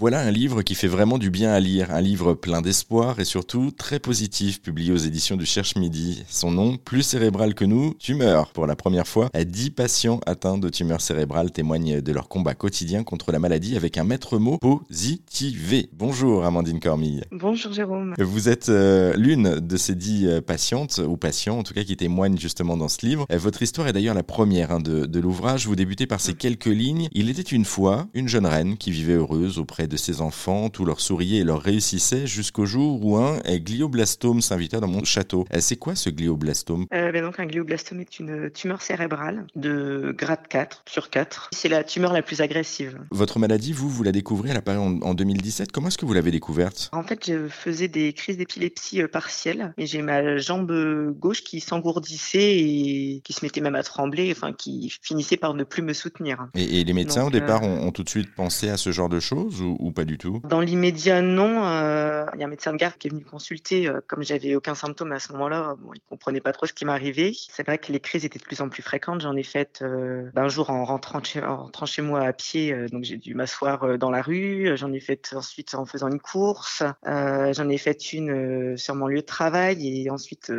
Voilà un livre qui fait vraiment du bien à lire, un livre plein d'espoir et surtout très positif, publié aux éditions du Cherche Midi. Son nom, Plus cérébral que nous, tumeur. Pour la première fois, 10 patients atteints de tumeur cérébrale témoignent de leur combat quotidien contre la maladie avec un maître mot positivé. Bonjour Amandine Cormille. Bonjour Jérôme. Vous êtes euh, l'une de ces 10 euh, patientes, ou patients en tout cas, qui témoignent justement dans ce livre. Euh, votre histoire est d'ailleurs la première hein, de, de l'ouvrage. Vous débutez par ces quelques lignes. Il était une fois une jeune reine qui vivait heureuse auprès de ses enfants, tout leur souriait et leur réussissait jusqu'au jour où un glioblastome s'invita dans mon château. Euh, c'est quoi ce glioblastome? Euh, ben donc Un glioblastome est une tumeur cérébrale de grade 4 sur 4. C'est la tumeur la plus agressive. Votre maladie, vous, vous la découvrez, elle apparaît en, en 2017. Comment est-ce que vous l'avez découverte? En fait, je faisais des crises d'épilepsie euh, partielles et j'ai ma jambe gauche qui s'engourdissait et qui se mettait même à trembler, enfin qui finissait par ne plus me soutenir. Et, et les médecins donc, au départ euh... ont, ont, tout de suite pensé à ce genre de choses ou, ou pas du tout? Dans l'immédiat, non. Euh, il y a un médecin de garde qui est venu consulter. Euh, comme j'avais aucun symptôme à ce moment-là, bon, il comprenait pas trop ce qui m'arrivait. C'est vrai que les crises étaient de plus en plus fréquentes. J'en ai fait euh, un jour en rentrant, chez, moi à pied, donc j'ai dû m'asseoir dans la rue. J'en ai fait ensuite en faisant une course. J'en ai fait une sur mon lieu de travail et ensuite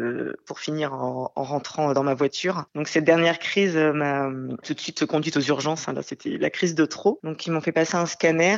pour finir en, en, rentrant dans ma voiture. Donc cette dernière crise m'a tout de suite conduite aux urgences. Hein. C'était la crise de trop. Donc ils m'ont fait passer un scanner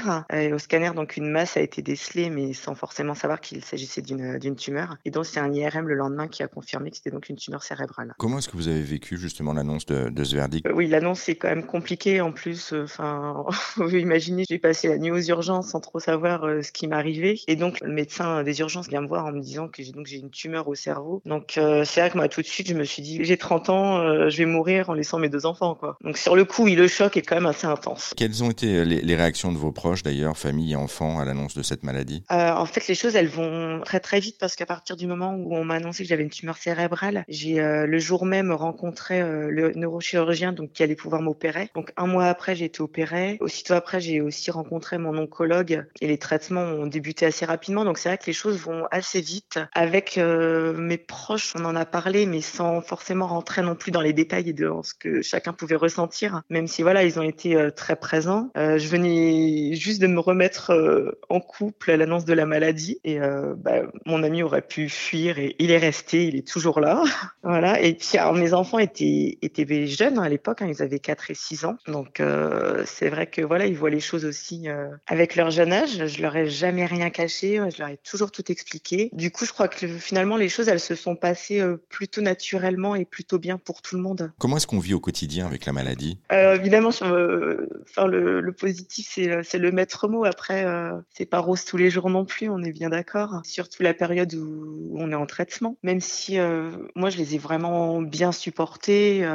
et au scanner donc une masse a été décelée mais sans forcément savoir qu'il s'agissait d'une tumeur. Et donc c'est un IRM le lendemain qui a confirmé que c'était donc une tumeur cérébrale. Comment est-ce que vous avez vécu justement l'annonce de, de, ce verdict? Euh, Oui, l'annonce est quand même compliquée en plus. Enfin, euh, vous imaginez, j'ai passé la nuit aux urgences sans trop savoir euh, ce qui m'arrivait. Et donc le médecin des urgences vient me voir en me disant que j'ai donc j'ai une tumeur au cerveau. Donc euh, c'est vrai que moi tout de suite je me suis dit j'ai 30 ans, je vais mourir en laissant mes deux enfants quoi. Donc sur le coup, oui, le choc est quand même assez intense. Quelles ont été les, les réactions de vos proches d'ailleurs, famille et enfants, à l'annonce de cette maladie? En fait, les choses elles vont très très vite parce qu'à partir du moment où on m'a annoncé que j'avais une tumeur cérébrale, j'ai euh, le jour même rencontré euh, le neurochirurgien donc qui allait pouvoir m'opérer. Donc un mois après, j'ai été opérée. Aussitôt après, j'ai aussi rencontré mon oncologue et les traitements ont débuté assez rapidement. Donc c'est vrai que les choses vont assez vite. Avec euh, mes proches, on en a parlé, mais sans forcément rentrer non plus dans les détails et dans ce que chacun pouvait ressentir. Même si voilà, ils ont été euh, très présents. Euh, je venais juste de me remettre en couple à l'annonce de la maladie et bah, mon ami aurait pu fuir et il est resté, il est toujours là. voilà. Et puis alors, mes enfants étaient étaient jeunes à l'époque, hein, ils avaient 4 et 6 ans. Donc euh, c'est vrai que voilà, ils voient les choses aussi euh, avec leur jeune âge. Je leur ai jamais rien caché, je leur ai toujours tout expliqué. Du coup, je crois que finalement les choses elles se sont passées euh, plutôt naturellement et plutôt bien pour tout le monde. Comment est-ce qu'on vit au quotidien avec la maladie? Euh, Évidemment, sur, enfin le, le positif c'est c'est le maître Après, c'est pas rose tous les jours non plus, on est bien d'accord. Surtout la période où on est en traitement, même si moi je les ai vraiment bien supportés,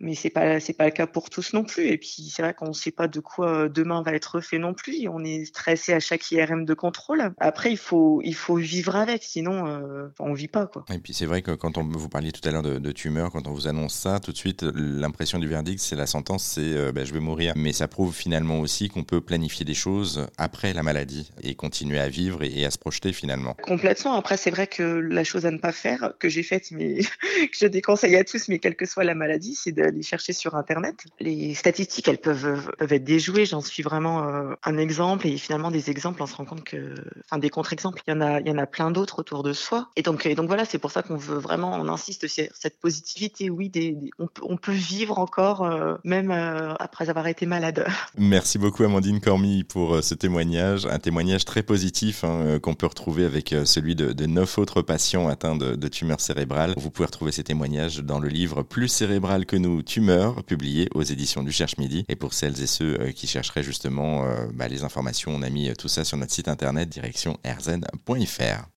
mais c'est pas c'est pas le cas pour tous non plus. Et puis c'est vrai qu'on ne sait pas de quoi demain va être fait non plus. On est stressé à chaque IRM de contrôle. Après, il faut il faut vivre avec, sinon euh, on vit pas quoi. Et puis c'est vrai que quand on vous parliez tout à l'heure de, de, tumeur, quand on vous annonce ça, tout de suite l'impression du verdict, c'est la sentence, c'est euh, ben, je vais mourir. Mais ça prouve finalement aussi qu'on peut planifier des choses après la maladie et continuer à vivre et, et à se projeter finalement. Complètement. Après, c'est vrai que la chose à ne pas faire que j'ai faite, mais que je déconseille à tous, mais quelle que soit la maladie, c'est d'aller chercher sur Internet. Les statistiques, elles peuvent, peuvent être déjouées. J'en suis vraiment euh, un exemple. Et finalement, des exemples, on se rend compte que, enfin, des contre-exemples, il y en a, il y en a plein d'autres autour de soi. Et donc, et donc voilà, c'est pour ça qu'on veut vraiment, on insiste sur cette positivité. Oui, des, des, on, peut, on, peut, vivre encore, euh, même euh, après avoir été malade. Merci beaucoup, Amandine Cormy, pour euh, témoignage. Un témoignage très positif hein, euh, qu'on peut retrouver avec celui de, neuf autres patients atteints de, tumeurs cérébrales. Vous pouvez retrouver ces témoignages dans le livre Plus cérébral que nous, tumeurs, publié aux éditions du Cherche Midi. Et pour celles et ceux euh, qui chercheraient justement euh, bah, les informations, on a mis tout ça sur notre site internet direction rzn.fr.